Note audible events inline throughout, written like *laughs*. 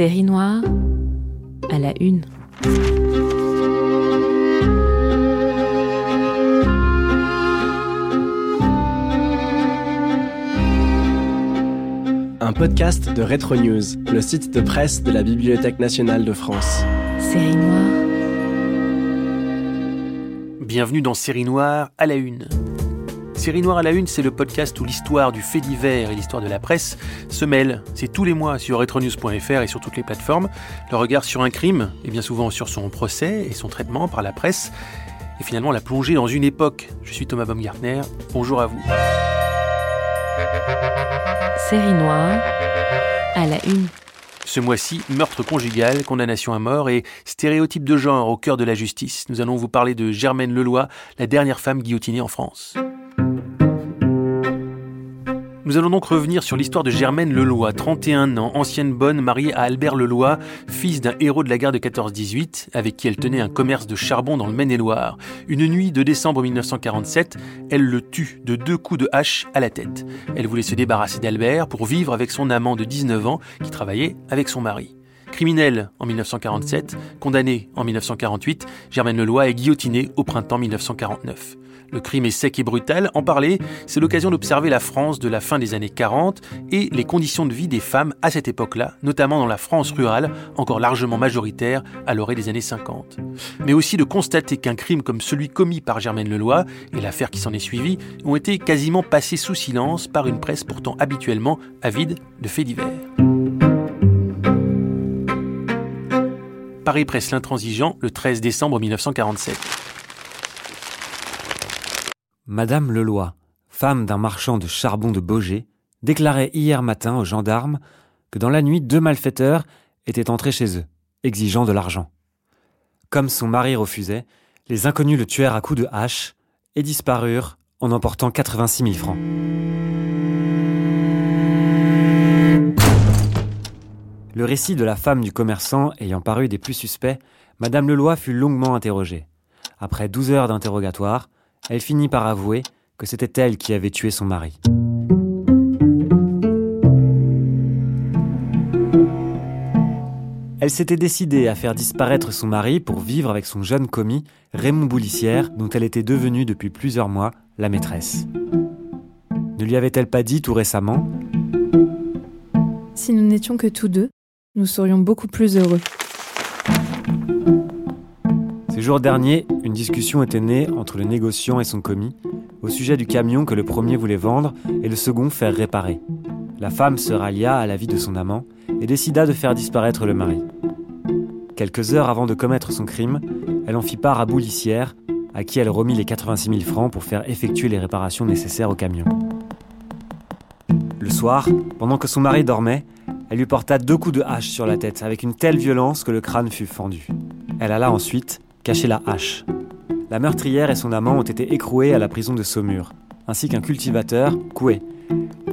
Série noire à la une. Un podcast de Retro News, le site de presse de la Bibliothèque nationale de France. Série noire. Bienvenue dans Série Noire à la Une. Série Noire à la Une, c'est le podcast où l'histoire du fait divers et l'histoire de la presse se mêlent. C'est tous les mois sur retronews.fr et sur toutes les plateformes. Le regard sur un crime, et bien souvent sur son procès et son traitement par la presse, et finalement la plongée dans une époque. Je suis Thomas Baumgartner, bonjour à vous. Série noire à la une. Ce mois-ci, meurtre conjugal, condamnation à mort et stéréotype de genre au cœur de la justice. Nous allons vous parler de Germaine Leloy, la dernière femme guillotinée en France. Nous allons donc revenir sur l'histoire de Germaine Leloy, 31 ans, ancienne bonne, mariée à Albert Leloy, fils d'un héros de la guerre de 14-18, avec qui elle tenait un commerce de charbon dans le Maine-et-Loire. Une nuit de décembre 1947, elle le tue de deux coups de hache à la tête. Elle voulait se débarrasser d'Albert pour vivre avec son amant de 19 ans qui travaillait avec son mari. Criminelle en 1947, condamnée en 1948, Germaine Leloy est guillotinée au printemps 1949. Le crime est sec et brutal. En parler, c'est l'occasion d'observer la France de la fin des années 40 et les conditions de vie des femmes à cette époque-là, notamment dans la France rurale, encore largement majoritaire à l'orée des années 50. Mais aussi de constater qu'un crime comme celui commis par Germaine Leloy et l'affaire qui s'en est suivie ont été quasiment passés sous silence par une presse pourtant habituellement avide de faits divers. Paris Presse l'intransigeant le 13 décembre 1947. Madame Leloy, femme d'un marchand de charbon de Beaugé, déclarait hier matin aux gendarmes que dans la nuit deux malfaiteurs étaient entrés chez eux, exigeant de l'argent. Comme son mari refusait, les inconnus le tuèrent à coups de hache et disparurent en emportant 86 000 francs. Le récit de la femme du commerçant ayant paru des plus suspects, Madame Leloy fut longuement interrogée. Après 12 heures d'interrogatoire, elle finit par avouer que c'était elle qui avait tué son mari. Elle s'était décidée à faire disparaître son mari pour vivre avec son jeune commis, Raymond Boulissière, dont elle était devenue depuis plusieurs mois la maîtresse. Ne lui avait-elle pas dit tout récemment? Si nous n'étions que tous deux, nous serions beaucoup plus heureux. Ces jours derniers, une discussion était née entre le négociant et son commis au sujet du camion que le premier voulait vendre et le second faire réparer. La femme se rallia à l'avis de son amant et décida de faire disparaître le mari. Quelques heures avant de commettre son crime, elle en fit part à Boulissière, à qui elle remit les 86 000 francs pour faire effectuer les réparations nécessaires au camion. Le soir, pendant que son mari dormait, elle lui porta deux coups de hache sur la tête avec une telle violence que le crâne fut fendu. Elle alla ensuite cacher la hache. La meurtrière et son amant ont été écroués à la prison de Saumur, ainsi qu'un cultivateur, Coué,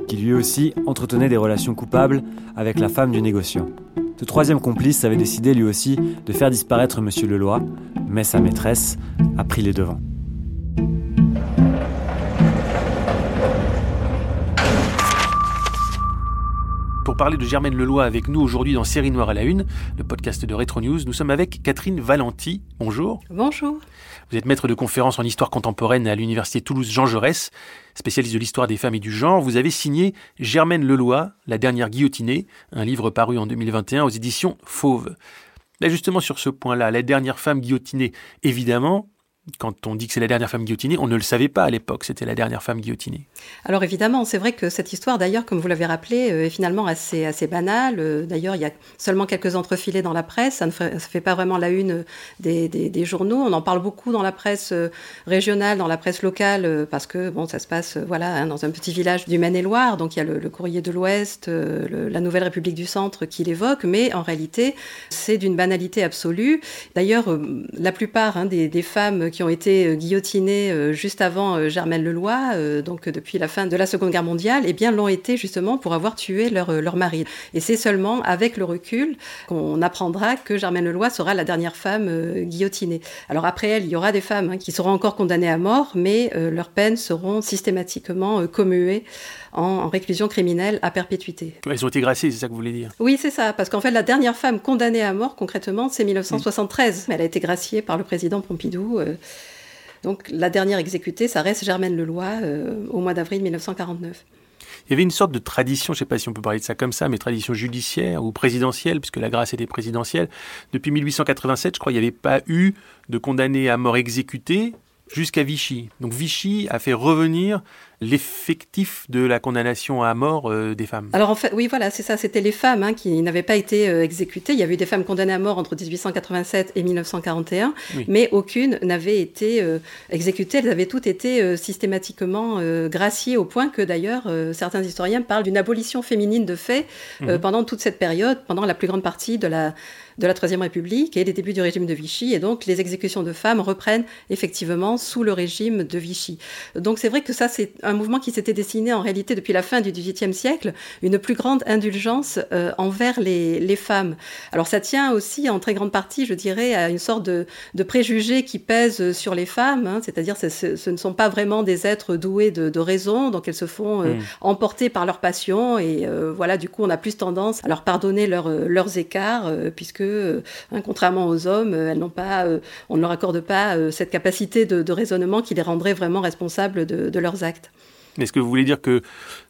qui lui aussi entretenait des relations coupables avec la femme du négociant. Ce troisième complice avait décidé lui aussi de faire disparaître M. Leloy, mais sa maîtresse a pris les devants. Pour parler de Germaine Leloy avec nous aujourd'hui dans Série Noire à la Une, le podcast de Retro News, nous sommes avec Catherine Valenti. Bonjour. Bonjour. Vous êtes maître de conférences en histoire contemporaine à l'université Toulouse Jean Jaurès, spécialiste de l'histoire des femmes et du genre. Vous avez signé Germaine Leloy, La dernière guillotinée, un livre paru en 2021 aux éditions Fauve. Là justement sur ce point-là, la dernière femme guillotinée, évidemment, quand on dit que c'est la dernière femme guillotinée, on ne le savait pas à l'époque, c'était la dernière femme guillotinée. Alors évidemment, c'est vrai que cette histoire, d'ailleurs, comme vous l'avez rappelé, euh, est finalement assez, assez banale. Euh, d'ailleurs, il y a seulement quelques entrefilés dans la presse, ça ne fait, pas vraiment la une des, des, journaux. On en parle beaucoup dans la presse euh, régionale, dans la presse locale, parce que bon, ça se passe voilà, hein, dans un petit village du Maine-et-Loire, donc il y a le, Courrier de l'Ouest, la Nouvelle République du Centre qui l'évoque, mais en réalité, c'est d'une banalité absolue. D'ailleurs, la plupart hein, des, des femmes qui ont été euh, guillotinés euh, juste avant euh, Germaine Leloy, donc depuis la fin de la Seconde Guerre mondiale, eh bien l'ont été justement pour avoir tué leur, leur mari. Et c'est seulement avec le recul qu'on apprendra que Germaine Leloy sera la dernière femme guillotinée. Alors après elle, il y aura des femmes hein, qui seront encore condamnées à mort, mais leurs peines seront systématiquement commuées en, réclusion criminelle à perpétuité. Elles ont été graciées, c'est ça que vous voulez dire? Oui, c'est ça, parce qu'en fait, la dernière femme condamnée à mort, concrètement, c'est 1973. Mais elle a été graciée par le président Pompidou. Euh, donc la dernière exécutée, ça reste Germaine Leloy euh, au mois d'avril 1949. Il y avait une sorte de tradition, je ne sais pas si on peut parler de ça comme ça, mais tradition judiciaire ou présidentielle, puisque la grâce était présidentielle. Depuis 1887, je crois, il n'y avait pas eu de condamné à mort exécuté jusqu'à Vichy. Donc Vichy a fait revenir l'effectif de la condamnation à mort euh, des femmes. Alors en fait, oui, voilà, c'est ça, c'était les femmes hein, qui n'avaient pas été euh, exécutées. Il y avait eu des femmes condamnées à mort entre 1887 et 1941, mais aucune n'avait été euh, exécutée. Elles avaient toutes été systématiquement graciées au point que d'ailleurs certains historiens parlent d'une abolition féminine de fait mhm. pendant toute cette période, pendant la plus grande partie de la de la Troisième République et les débuts du régime de Vichy. Et donc, les exécutions de femmes reprennent effectivement sous le régime de Vichy. Donc, c'est vrai que ça, c'est un mouvement qui s'était dessiné en réalité depuis la fin du XVIIIe siècle, une plus grande indulgence euh, envers les, les, femmes. Alors, ça tient aussi en très grande partie, je dirais, à une sorte de, de préjugés qui pèsent sur les femmes, hein, c'est-à-dire ce, ce, ne sont pas vraiment des êtres doués de, de raison, donc elles se font euh, mm. emporter par leur passion et euh, voilà, du coup, on a plus tendance à leur pardonner leur, leurs écarts, puisque hein, contrairement aux hommes, elles n'ont pas, on ne leur accorde pas cette capacité de, raisonnement qui les rendrait vraiment responsables de, leurs actes. Est-ce que vous voulez dire que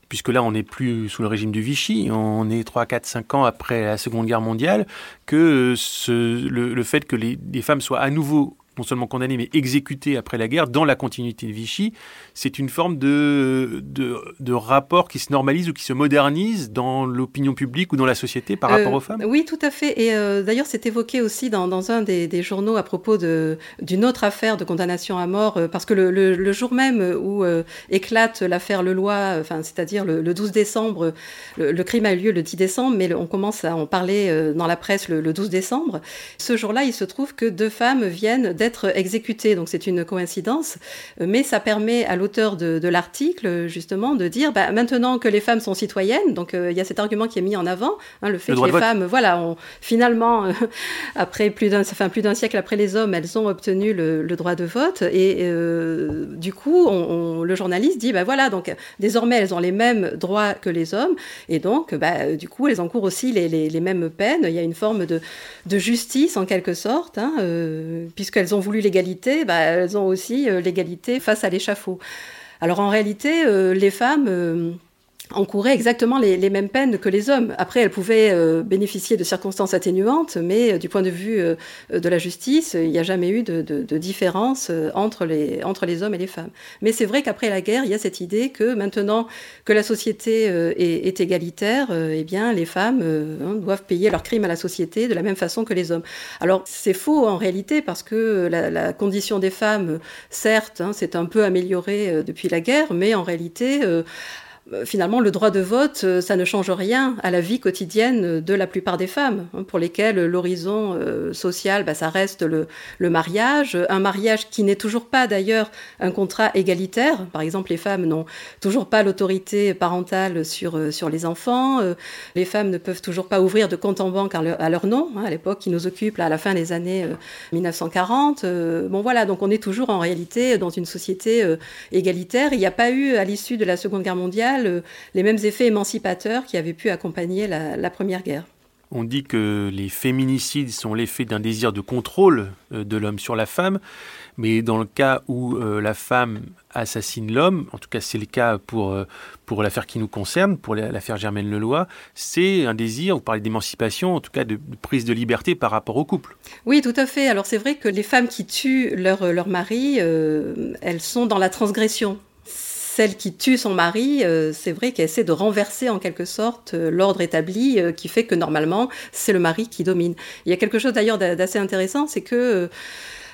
puisque là on n'est plus sous le régime du Vichy, on est 3, 4, 5 ans après la Seconde Guerre mondiale, que le, fait que les, femmes soient à nouveau non seulement condamné, mais exécuté après la guerre, dans la continuité de Vichy, c'est une forme de, de, rapport qui se normalise ou qui se modernise dans l'opinion publique ou dans la société par rapport aux femmes? euh, Oui, tout à fait. Et euh, d'ailleurs, c'est évoqué aussi dans, dans un des, des, journaux à propos d'une autre affaire de condamnation à mort, euh, parce que le, le, jour même où éclate l'affaire Leloy, enfin, c'est-à-dire le, 12 décembre, le, crime a eu lieu le 10 décembre, mais on commence à en parler dans la presse le, 12 décembre. Ce jour-là, il se trouve que deux femmes viennent d'être exécuté, donc c'est une coïncidence, mais ça permet à l'auteur de, l'article justement de dire bah, maintenant que les femmes sont citoyennes, donc euh, il y a cet argument qui est mis en avant, hein, le fait que les femmes, voilà, ont, finalement, euh, *laughs* après plus d'un, enfin, plus d'un siècle après les hommes, elles ont obtenu le, droit de vote, et euh, du coup, on, le journaliste dit bah voilà, donc désormais elles ont les mêmes droits que les hommes, et donc bah, du coup elles encourent aussi les, les, mêmes peines. Il y a une forme de, de justice en quelque sorte, hein, puisqu'elles ont voulu l'égalité, bah, elles ont aussi euh, l'égalité face à l'échafaud. Alors en réalité, euh, les femmes euh, encourait exactement les, mêmes peines que les hommes. Après, elle pouvait euh, bénéficier de circonstances atténuantes, mais euh, du point de vue euh, de la justice, il n'y a jamais eu de, différence entre les, entre les hommes et les femmes. Mais c'est vrai qu'après la guerre, il y a cette idée que maintenant que la société est, égalitaire, eh bien, les femmes hein, doivent payer leurs crimes à la société de la même façon que les hommes. Alors, c'est faux en réalité, parce que la, condition des femmes, certes, hein, s'est un peu améliorée depuis la guerre, mais en réalité, euh, finalement, le droit de vote, euh, ça ne change rien à la vie quotidienne de la plupart des femmes, hein, pour lesquelles l'horizon euh, social, bah, ça reste le, mariage, un mariage qui n'est toujours pas d'ailleurs un contrat égalitaire. Par exemple, les femmes n'ont toujours pas l'autorité parentale sur, sur les enfants, les femmes ne peuvent toujours pas ouvrir de compte en banque à leur, nom, hein, à l'époque qui nous occupe à la fin des années 1940. bon voilà, donc on est toujours en réalité dans une société égalitaire. Il n'y a pas eu, à l'issue de la Seconde Guerre mondiale, les mêmes effets émancipateurs qui avaient pu accompagner la, Première Guerre. On dit que les féminicides sont l'effet d'un désir de contrôle euh, de l'homme sur la femme, mais dans le cas où euh, la femme assassine l'homme, en tout cas c'est le cas pour, euh, pour l'affaire qui nous concerne, pour l'affaire Germaine Leloy, c'est un désir, vous parlez d'émancipation, en tout cas de, prise de liberté par rapport au couple. Oui, tout à fait. Alors c'est vrai que les femmes qui tuent leur, leur mari, elles sont dans la transgression celle qui tue son mari, euh, c'est vrai qu'elle essaie de renverser en quelque sorte euh, l'ordre établi euh, qui fait que normalement c'est le mari qui domine. Il y a quelque chose d'ailleurs d'assez intéressant, c'est que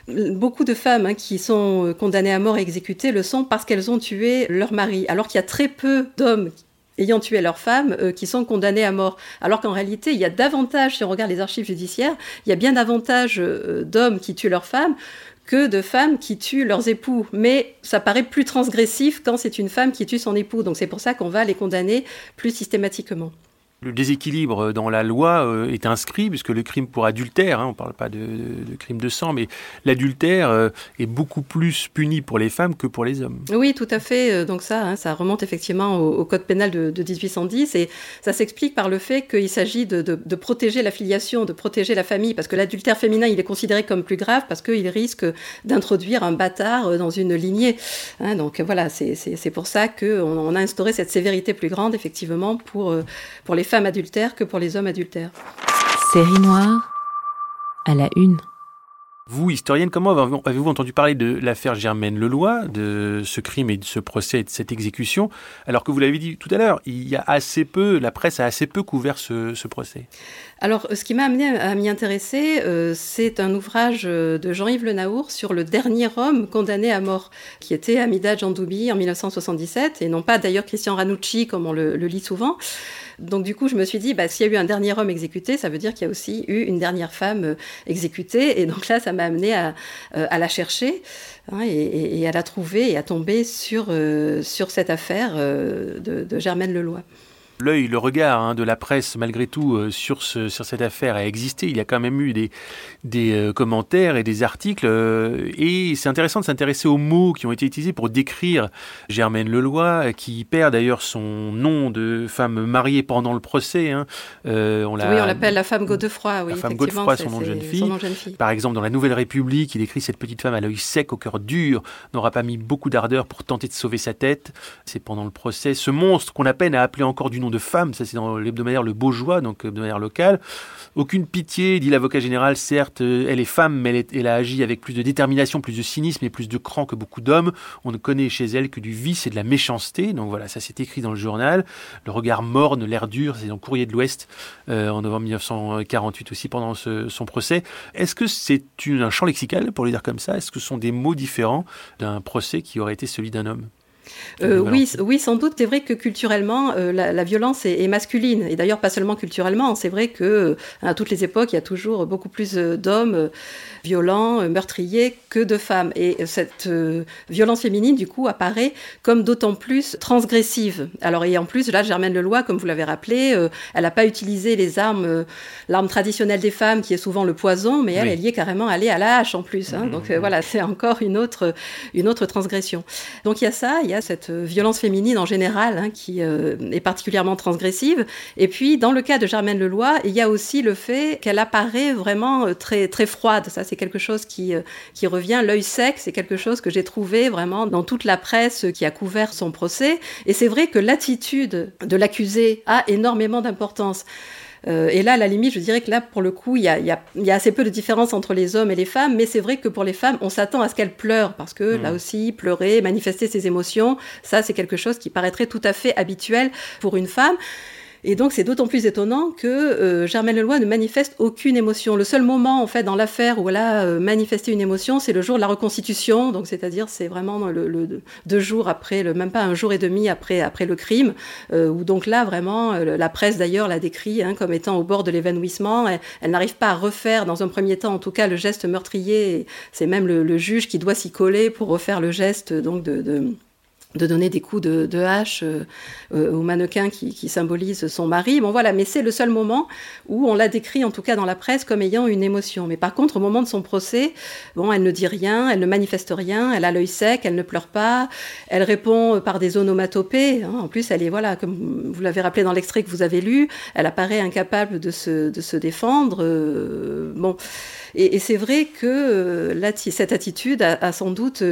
Beaucoup de femmes hein, qui sont condamnées à mort et exécutées le sont parce qu'elles ont tué leur mari, alors qu'il y a très peu d'hommes ayant tué leur femme qui sont condamnés à mort. Alors qu'en réalité, il y a davantage, si on regarde les archives judiciaires, il y a bien davantage d'hommes qui tuent leur femme que de femmes qui tuent leurs époux. Mais ça paraît plus transgressif quand c'est une femme qui tue son époux. Donc c'est pour ça qu'on va les condamner plus systématiquement le déséquilibre dans la loi euh, est inscrit, puisque le crime pour adultère, hein, on ne parle pas de, crime de sang, mais l'adultère euh, est beaucoup plus puni pour les femmes que pour les hommes. Oui, tout à fait. Euh, donc ça, hein, ça remonte effectivement au, Code pénal de, 1810, et ça s'explique par le fait qu'il s'agit de, protéger la filiation, de protéger la famille, parce que l'adultère féminin, il est considéré comme plus grave, parce qu'il risque d'introduire un bâtard dans une lignée. Hein. donc voilà, c'est pour ça qu'on on a instauré cette sévérité plus grande, effectivement, pour, pour les femmes femmes adultères que pour les hommes adultères. Série noire à la une. Vous, historienne, comment avez-vous entendu parler de l'affaire Germaine Leloy, de ce crime et de ce procès et de cette exécution, alors que vous l'avez dit tout à l'heure, il y a assez peu, la presse a assez peu couvert ce, procès? Alors, ce qui m'a amené à m'y intéresser, euh, c'est un ouvrage de Jean-Yves Le Naour sur le dernier homme condamné à mort, qui était Amida Djandoubi en 1977, et non pas d'ailleurs Christian Ranucci, comme on le lit souvent. Donc du coup, je me suis dit, bah, s'il y a eu un dernier homme exécuté, ça veut dire qu'il y a aussi eu une dernière femme euh, exécutée. Et donc là, ça m'a amené à, euh, la chercher hein, et, à la trouver et à tomber sur, euh, sur cette affaire de, de Germaine Leloy l'œil, le regard hein, de la presse, malgré tout, euh, sur, ce, sur cette affaire a existé. Il y a quand même eu des, des euh, commentaires et des articles. Euh, et c'est intéressant de s'intéresser aux mots qui ont été utilisés pour décrire Germaine Leloy, qui perd d'ailleurs son nom de femme mariée pendant le procès. Hein. on oui, on l'appelle la femme Godefroy. Oui, la femme Godefroy, son nom, de jeune fille. Par exemple, dans La Nouvelle République, il écrit Cette petite femme à l'œil sec, au cœur dur, n'aura pas mis beaucoup d'ardeur pour tenter de sauver sa tête. C'est pendant le procès. Ce monstre qu'on a peine à appeler encore du de femme, ça c'est dans l'hebdomadaire Le Beaujois, donc l'hebdomadaire local. Aucune pitié, dit l'avocat général, certes, euh, elle est femme, mais elle, a agi avec plus de détermination, plus de cynisme et plus de cran que beaucoup d'hommes. On ne connaît chez elle que du vice et de la méchanceté. Donc voilà, ça c'est écrit dans le journal. Le regard morne, l'air dur, c'est dans Courrier de l'Ouest euh, en novembre 1948 aussi pendant son procès. Est-ce que c'est un champ lexical, pour le dire comme ça? Est-ce que ce sont des mots différents d'un procès qui aurait été celui d'un homme? Euh, oui, oui, sans doute. C'est vrai que culturellement, euh, la, violence est, masculine. Et d'ailleurs, pas seulement culturellement. C'est vrai que euh, à toutes les époques, il y a toujours beaucoup plus d'hommes violents, meurtriers, que de femmes. Et cette violence féminine, du coup, apparaît comme d'autant plus transgressive. Alors, et en plus, là, Germaine Leloy, comme vous l'avez rappelé, elle n'a pas utilisé les armes, l'arme traditionnelle des femmes, qui est souvent le poison, mais elle, elle y est carrément allée à la hache en plus. Hein. Mmh, Donc mmh. voilà, c'est encore une autre, une autre transgression. Donc il y a ça, il y a cette violence féminine en général hein, qui euh, est particulièrement transgressive. Et puis, dans le cas de Germaine Leloy, il y a aussi le fait qu'elle apparaît vraiment euh, très, très froide. Ça, c'est quelque chose qui, euh, qui revient. L'œil sec, c'est quelque chose que j'ai trouvé vraiment dans toute la presse qui a couvert son procès. Et c'est vrai que l'attitude de l'accusé a énormément d'importance. Euh, et là, à la limite, je dirais que là, pour le coup, il y a, assez peu de différence entre les hommes et les femmes, mais c'est vrai que pour les femmes, on s'attend à ce qu'elles pleurent, parce que là mmh. aussi, pleurer, manifester ses émotions, ça, c'est quelque chose qui paraîtrait tout à fait habituel pour une femme. Et donc c'est d'autant plus étonnant que euh, Germaine Leloy ne manifeste aucune émotion. Le seul moment en fait dans l'affaire où elle a euh, manifesté une émotion, c'est le jour de la reconstitution. Donc c'est-à-dire c'est vraiment le, deux jours après, le, même pas un jour et demi après après le crime, euh, où donc là vraiment la presse d'ailleurs l'a décrit hein, comme étant au bord de l'évanouissement. Elle, n'arrive pas à refaire dans un premier temps en tout cas le geste meurtrier. C'est même le, juge qui doit s'y coller pour refaire le geste donc de donner des coups de, hache euh, euh, au mannequin qui, symbolise son mari. Bon voilà, mais c'est le seul moment où on l'a décrit, en tout cas dans la presse, comme ayant une émotion. Mais par contre, au moment de son procès, bon, elle ne dit rien, elle ne manifeste rien, elle a l'œil sec, elle ne pleure pas, elle répond par des onomatopées. Hein. En plus, elle est, voilà, comme vous l'avez rappelé dans l'extrait que vous avez lu, elle apparaît incapable de se, de se défendre. Euh, bon. Et, c'est vrai que cette attitude a sans doute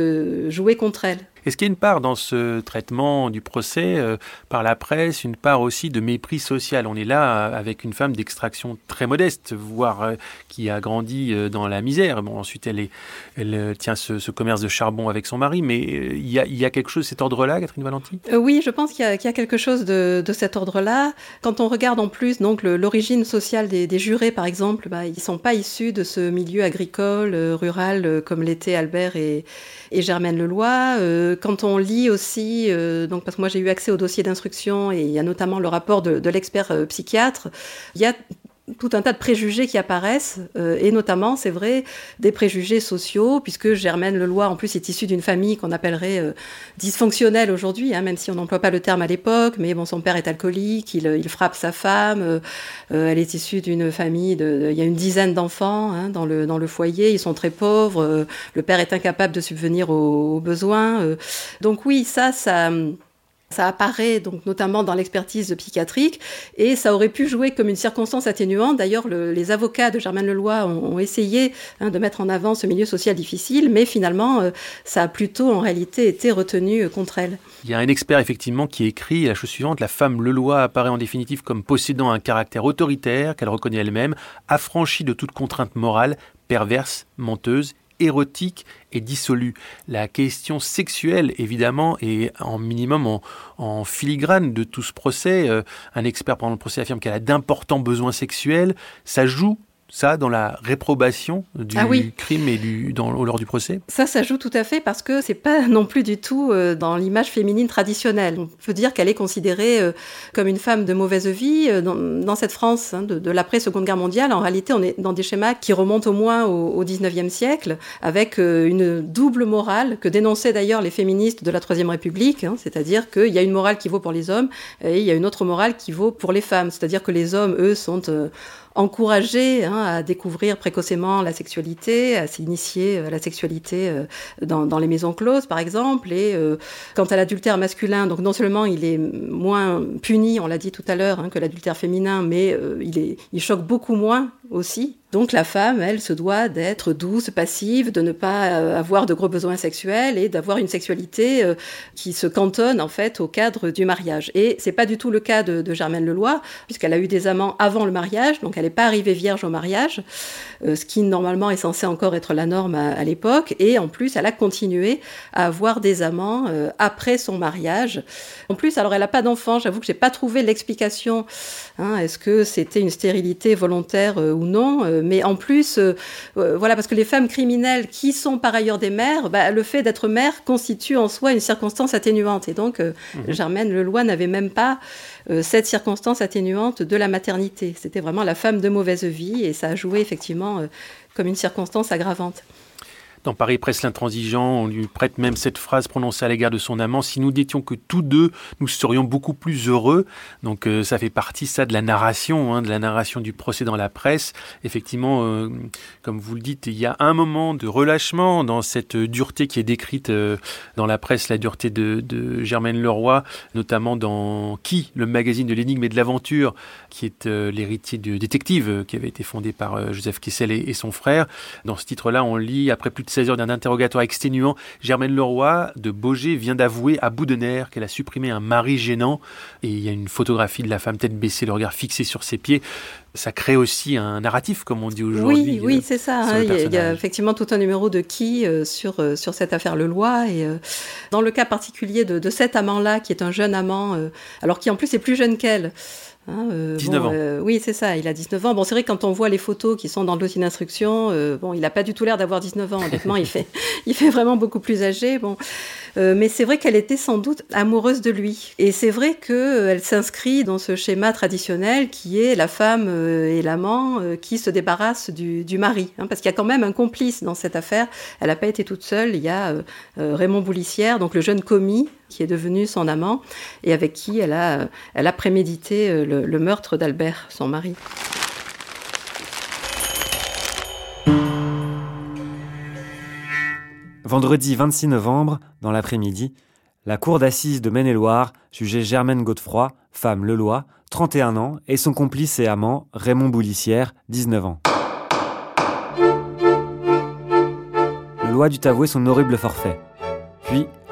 joué contre elle. Est-ce qu'il y a une part dans ce traitement du procès euh, par la presse, une part aussi de mépris social? On est là euh, avec une femme d'extraction très modeste, voire euh, qui a grandi dans la misère. Bon, ensuite, elle, est, elle tient ce, commerce de charbon avec son mari, mais il y, a, quelque chose de cet ordre-là, Catherine Valenti? Oui, je pense qu'il y, a quelque chose de, cet ordre-là. Quand on regarde en plus l'origine sociale des, des, jurés, par exemple, bah, ils ne sont pas issus de ce milieu agricole, rural, comme l'étaient Albert et, et Germaine Leloy quand on lit aussi, euh, donc parce que moi j'ai eu accès au dossier d'instruction et il y a notamment le rapport de, l'expert euh, psychiatre, il y a tout un tas de préjugés qui apparaissent, euh, et notamment, c'est vrai, des préjugés sociaux, puisque Germaine Leloy, en plus, est issue d'une famille qu'on appellerait dysfonctionnelle aujourd'hui, hein, même si on n'emploie pas le terme à l'époque, mais bon, son père est alcoolique, il, frappe sa femme, elle est issue d'une famille, de, il y a une dizaine d'enfants hein, dans, le, dans le foyer, ils sont très pauvres, le père est incapable de subvenir aux, aux besoins. donc oui, ça, ça ça apparaît donc notamment dans l'expertise psychiatrique et ça aurait pu jouer comme une circonstance atténuante. D'ailleurs, les avocats de Germaine Leloy ont, essayé hein, de mettre en avant ce milieu social difficile, mais finalement, euh, ça a plutôt en réalité été retenu euh, contre elle. Il y a un expert effectivement qui écrit la chose suivante la femme Leloy apparaît en définitive comme possédant un caractère autoritaire qu'elle reconnaît elle-même, affranchie de toute contrainte morale, perverse, menteuse érotique et dissolu. La question sexuelle, évidemment, est en minimum en, filigrane de tout ce procès. Euh, un expert pendant le procès affirme qu'elle a d'importants besoins sexuels. Ça joue ça dans la réprobation du ah crime et du, dans, lors du procès Ça, ça joue tout à fait parce que c'est pas *laughs* non plus du tout euh, dans l'image féminine traditionnelle. On peut dire qu'elle est considérée euh, comme une femme de mauvaise vie euh, dans, cette France hein, de, l'après-seconde guerre mondiale. En réalité, on est dans des schémas qui remontent au moins au, 19e siècle avec une double morale que dénonçaient d'ailleurs les féministes de la Troisième République, hein, c'est-à-dire qu'il y a une morale qui vaut pour les hommes et il y a une autre morale qui vaut pour les femmes. C'est-à-dire que les hommes, eux, sont encourager hein, à découvrir précocement la sexualité, à s'initier à la sexualité euh, dans, dans, les maisons closes, par exemple. Et euh, quant à l'adultère masculin, donc non seulement il est moins puni, on l'a dit tout à l'heure, hein, que l'adultère féminin, mais euh, il, est, il choque beaucoup moins aussi. Donc la femme, elle, se doit d'être douce, passive, de ne pas euh, avoir de gros besoins sexuels et d'avoir une sexualité euh, qui se cantonne en fait au cadre du mariage. Et c'est pas du tout le cas de, Germaine Leloy, puisqu'elle a eu des amants avant le mariage, donc elle n'est pas arrivée vierge au mariage, euh, ce qui normalement est censé encore être la norme à, l'époque. Et en plus, elle a continué à avoir des amants après son mariage. En plus, alors elle n'a pas d'enfant. J'avoue que j'ai pas trouvé l'explication. Hein, Est-ce que c'était une stérilité volontaire ou non mais en plus, euh, euh, voilà, parce que les femmes criminelles qui sont par ailleurs des mères, bah, le fait d'être mère constitue en soi une circonstance atténuante. Et donc, mhm. Germaine Leloy n'avait même pas cette circonstance atténuante de la maternité. C'était vraiment la femme de mauvaise vie et ça a joué effectivement comme une circonstance aggravante. Dans Paris Presse l'intransigeant, on lui prête même cette phrase prononcée à l'égard de son amant Si nous n'étions que tous deux, nous serions beaucoup plus heureux. Donc euh, ça fait partie ça de la narration, hein, de la narration du procès dans la presse. Effectivement, euh, comme vous le dites, il y a un moment de relâchement dans cette dureté qui est décrite euh, dans la presse, la dureté de, Germaine Leroy, notamment dans Qui, le magazine de l'énigme et de l'aventure, qui est l'héritier du détective qui avait été fondé par Joseph Kessel et, et, son frère. Dans ce titre-là, on lit après plus de 16 heures d'un interrogatoire exténuant, Germaine Leroy de Beaugé vient d'avouer à bout de nerfs qu'elle a supprimé un mari gênant. Et il y a une photographie de la femme tête baissée, le regard fixé sur ses pieds. Ça crée aussi un narratif, comme on dit aujourd'hui. Oui, oui, euh, c'est ça. Hein. il, y a, effectivement tout un numéro de qui euh, sur, euh, sur cette affaire Leloy. Et dans le cas particulier de, de cet amant-là, qui est un jeune amant, alors qui en plus est plus jeune qu'elle, 19 hein, ans. Euh, oui, c'est ça, il a 19 ans. Bon, c'est vrai que quand on voit les photos qui sont dans le dossier d'instruction, euh, bon, il n'a pas du tout l'air d'avoir 19 ans, honnêtement, il, fait, *laughs* il fait vraiment beaucoup plus âgé. Bon. Euh, mais c'est vrai qu'elle était sans doute amoureuse de lui. Et c'est vrai qu'elle s'inscrit dans ce schéma traditionnel qui est la femme et l'amant qui se débarrassent du, du mari. Hein, parce qu'il y a quand même un complice dans cette affaire. Elle n'a pas été toute seule. Il y a Raymond Boulissière, donc le jeune commis qui est devenu son amant et avec qui elle a, a prémédité le, le meurtre d'Albert, son mari. Vendredi 26 novembre, dans l'après-midi, la cour d'assises de Maine-et-Loire jugeait Germaine Godefroy, femme Leloy, 31 ans, et son complice et amant, Raymond Boulissière, 19 ans. Leloy dut avouer son horrible forfait.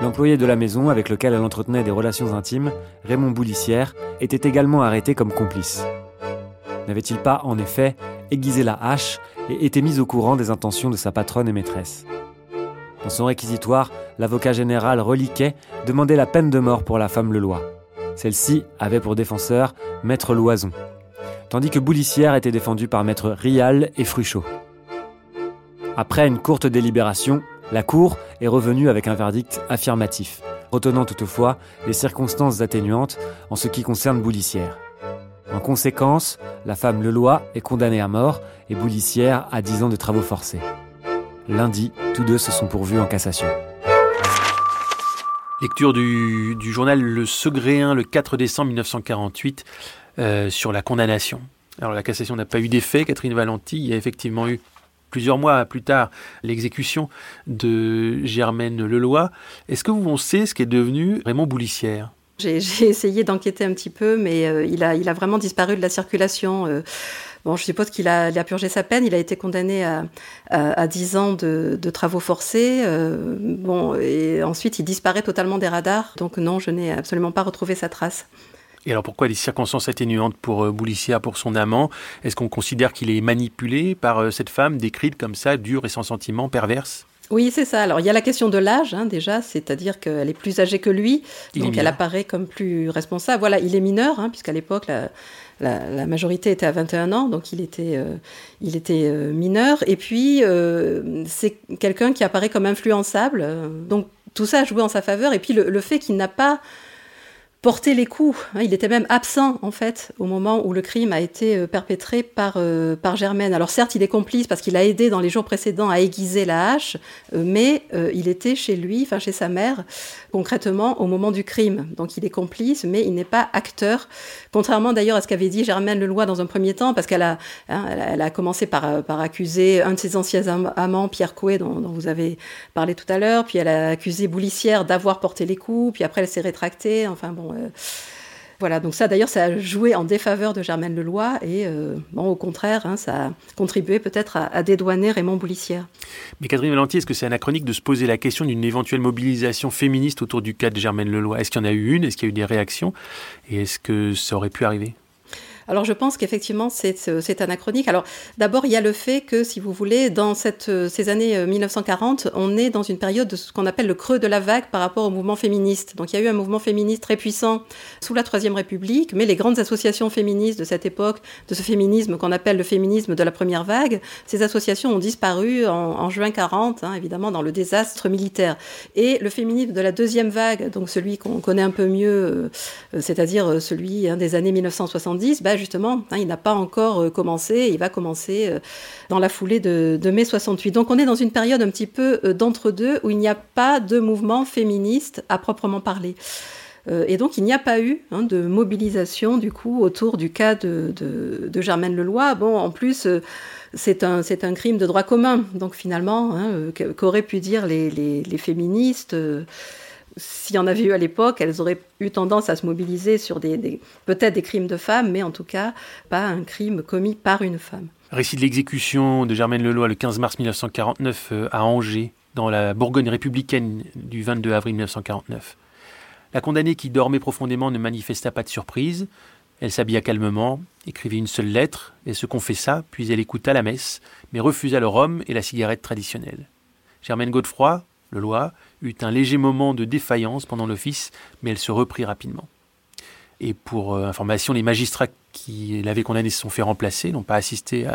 L'employé de la maison avec lequel elle entretenait des relations intimes, Raymond Boulissière, était également arrêté comme complice. N'avait-il pas, en effet, aiguisé la hache et été mis au courant des intentions de sa patronne et maîtresse? Dans son réquisitoire, l'avocat général Reliquet demandait la peine de mort pour la femme Leloy. Celle-ci avait pour défenseur Maître Loison, tandis que Boulissière était défendu par Maître Rial et Fruchot. Après une courte délibération, la Cour est revenue avec un verdict affirmatif, retenant toutefois les circonstances atténuantes en ce qui concerne Boulissière. En conséquence, la femme Leloy est condamnée à mort et Boulissière à 10 ans de travaux forcés. Lundi, tous deux se sont pourvus en cassation. Lecture du, journal Le Segréen le 4 décembre 1948 euh, sur la condamnation. Alors la cassation n'a pas eu d'effet, Catherine Valenti. Il y a effectivement eu plusieurs mois plus tard l'exécution de Germaine Leloy. Est-ce que vous sait ce qu'est devenu Raymond Boulissière? J'ai essayé d'enquêter un petit peu, mais euh, il, a, a vraiment disparu de la circulation. Euh, Bon, je suppose qu'il a, purgé sa peine. Il a été condamné à, à, 10 ans de, travaux forcés. Euh, bon, et ensuite, il disparaît totalement des radars. Donc non, je n'ai absolument pas retrouvé sa trace. Et alors pourquoi des circonstances atténuantes pour euh, Boulissia, pour son amant? Est-ce qu'on considère qu'il est manipulé par euh, cette femme décrite comme ça, dure et sans sentiment, perverse? Oui, c'est ça. Alors, il y a la question de l'âge, hein, déjà, c'est-à-dire qu'elle est plus âgée que lui, donc elle apparaît comme plus responsable. Voilà, il est mineur, hein, puisqu'à l'époque, la, la, majorité était à 21 ans, donc il était, euh, il était euh, mineur. Et puis, euh, c'est quelqu'un qui apparaît comme influençable. Donc, tout ça a joué en sa faveur. Et puis, le fait qu'il n'a pas porter les coups. Hein, il était même absent, en fait, au moment où le crime a été euh, perpétré par, euh, par Germaine. Alors certes, il est complice parce qu'il a aidé dans les jours précédents à aiguiser la hache, euh, mais il était chez lui, enfin chez sa mère, concrètement au moment du crime. Donc il est complice, mais il n'est pas acteur, contrairement d'ailleurs à ce qu'avait dit Germaine Leloy dans un premier temps, parce qu'elle a, hein, a, commencé par, par accuser un de ses anciens amants, Pierre Coué, dont, dont, vous avez parlé tout à l'heure, puis elle a accusé Boulissière d'avoir porté les coups, puis après elle s'est rétractée, enfin bon... Euh, voilà, donc ça d'ailleurs, ça a joué en défaveur de Germaine Leloy et euh, au contraire, hein, ça a contribué peut-être à, dédouaner Raymond Boulissière. Mais Catherine Valenti, est-ce que c'est anachronique de se poser la question d'une éventuelle mobilisation féministe autour du cas de Germaine Leloy? Est-ce qu'il y en a eu une? Est-ce qu'il y a eu des réactions? Et est-ce que ça aurait pu arriver? Alors je pense qu'effectivement c'est anachronique. Alors d'abord il y a le fait que si vous voulez dans cette, ces années 1940 euh, on est dans une période de ce qu'on appelle le creux de la vague par rapport au mouvement féministe. Donc il y a eu un mouvement féministe très puissant sous la Troisième République, mais les grandes associations féministes de cette époque, de ce féminisme qu'on appelle le féminisme de la première vague, ces associations ont disparu en, juin 40, hein, évidemment dans le désastre militaire. Et le féminisme de la deuxième vague, donc celui qu'on connaît un peu mieux, euh, c'est-à-dire celui hein, des années 1970, bah, justement, hein, il n'a pas encore euh, commencé, il va commencer euh, dans la foulée de, mai 68. Donc on est dans une période un petit peu euh, d'entre-deux où il n'y a pas de mouvement féministe à proprement parler. Et donc, il n'y a pas eu hein, de mobilisation, du coup, autour du cas de, Germaine Leloy. Bon, en plus, c'est un, un, crime de droit commun. Donc, finalement, hein, qu'auraient pu dire les, les féministes s'il y en avait eu à l'époque, elles auraient eu tendance à se mobiliser sur des, peut-être des crimes de femmes, mais en tout cas pas un crime commis par une femme. Récit de l'exécution de Germaine Leloy le 15 mars 1949 euh, à Angers, dans la Bourgogne républicaine du 22 avril 1949. La condamnée qui dormait profondément ne manifesta pas de surprise. Elle s'habilla calmement, écrivit une seule lettre, et se confessa, puis elle écouta la messe, mais refusa le rhum et la cigarette traditionnelle. Germaine Godefroy, Leloy, eut un léger moment de défaillance pendant l'office, mais elle se reprit rapidement. Et pour information, les magistrats qui l'avaient condamné se sont fait remplacer, n'ont pas assisté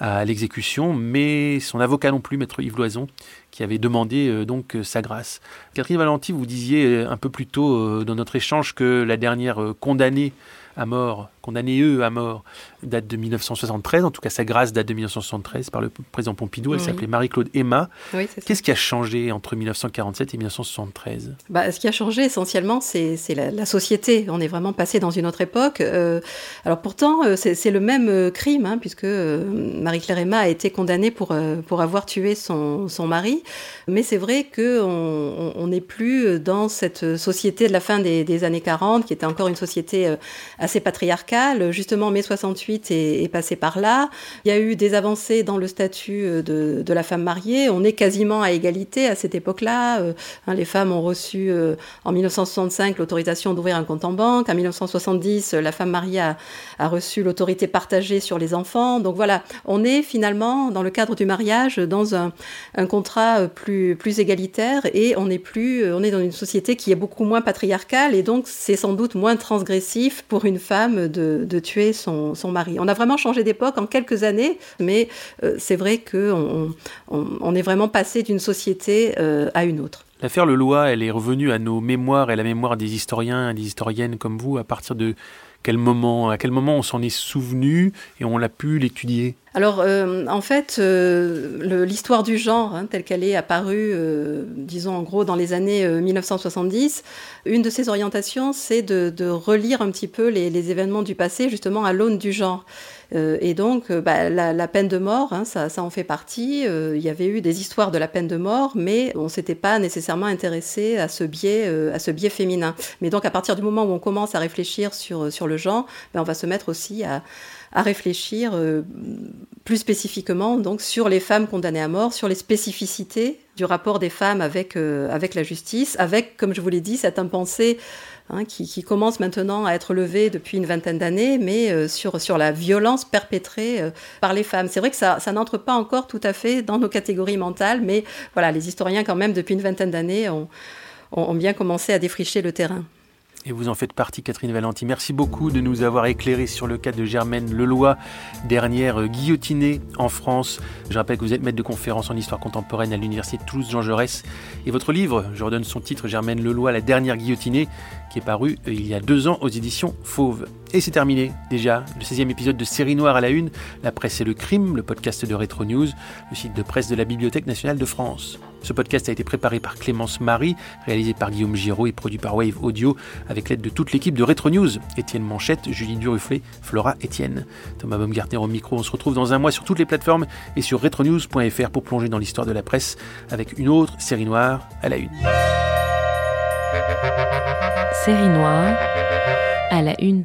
à l'exécution, mais son avocat non plus, maître Yves Loison, qui avait demandé donc sa grâce. Catherine Valenti, vous disiez un peu plus tôt dans notre échange que la dernière condamnée à mort, condamné eux à mort, date de 1973. En tout cas, sa grâce date de 1973 par le président Pompidou. Elle s'appelait Marie-Claude Emma. Qu'est-ce qui a changé entre 1947 et 1973 bah, Ce qui a changé essentiellement, c'est la, société. On est vraiment passé dans une autre époque. Euh, alors pourtant, euh, c'est le même euh, crime, hein, puisque Marie-Claire Emma a été condamnée pour, pour avoir tué son, son mari. Mais c'est vrai qu'on n'est on, plus dans cette société de la fin des, des, années 40, qui était encore une société assez patriarcale. Justement, mai 68 est, est, passé par là. Il y a eu des avancées dans le statut euh, de, de la femme mariée. On est quasiment à égalité à cette époque-là. Euh, hein, les femmes ont reçu euh, en 1965 l'autorisation d'ouvrir un compte en banque. En 1970, la femme mariée a, a reçu l'autorité partagée sur les enfants. Donc voilà, on est finalement dans le cadre du mariage dans un, un contrat plus, plus égalitaire et on est plus, on est dans une société qui est beaucoup moins patriarcale et donc c'est sans doute moins transgressif pour une femme de, tuer son, son, mari. On a vraiment changé d'époque en quelques années, mais euh, c'est vrai qu'on on, on, est vraiment passé d'une société euh, à une autre. L'affaire Leloy, elle est revenue à nos mémoires et à la mémoire des historiens et des historiennes comme vous à partir de moment, à quel moment on s'en est souvenu et on l'a pu l'étudier alors, euh, en fait, euh, l'histoire du genre, hein, telle qu'elle est apparue, euh, disons en gros dans les années 1970, une de ses orientations, c'est de, relire un petit peu les, événements du passé, justement à l'aune du genre. et donc, bah, la, peine de mort, hein, ça, en fait partie. il y avait eu des histoires de la peine de mort, mais on s'était pas nécessairement intéressé à ce biais, à ce biais féminin. Mais donc, à partir du moment où on commence à réfléchir sur, sur le genre, ben, on va se mettre aussi à réfléchir euh, plus spécifiquement donc sur les femmes condamnées à mort, sur les spécificités du rapport des femmes avec, euh, avec la justice, avec, comme je vous l'ai dit, cette impensée hein, qui, commence maintenant à être levée depuis une vingtaine d'années, mais euh, sur, sur la violence perpétrée par les femmes. C'est vrai que ça, n'entre pas encore tout à fait dans nos catégories mentales, mais voilà, les historiens quand même, depuis une vingtaine d'années, ont bien commencé à défricher le terrain. Et vous en faites partie, Catherine Valenti. Merci beaucoup de nous avoir éclairé sur le cas de Germaine Leloy, dernière guillotinée en France. Je rappelle que vous êtes maître de conférence en histoire contemporaine à l'Université Toulouse Jean Jaurès. Et votre livre, je redonne son titre, Germaine Leloy, la dernière guillotinée, qui est paru euh, il y a deux ans aux éditions Fauve. Et c'est terminé, déjà, le 16e épisode de Série Noire à la Une, La presse et le crime, le podcast de Retro News, le site de presse de la Bibliothèque nationale de France. Ce podcast a été préparé par Clémence Marie, réalisé par Guillaume Giraud et produit par Wave Audio, avec l'aide de toute l'équipe de Retro News, Étienne Manchette, Julie Duruflé, Flora Etienne. Thomas Baumgartner au micro, on se retrouve dans un mois sur toutes les plateformes et sur retronews.fr pour plonger dans l'histoire de la presse avec une autre série noire à la une. Série noire à la une.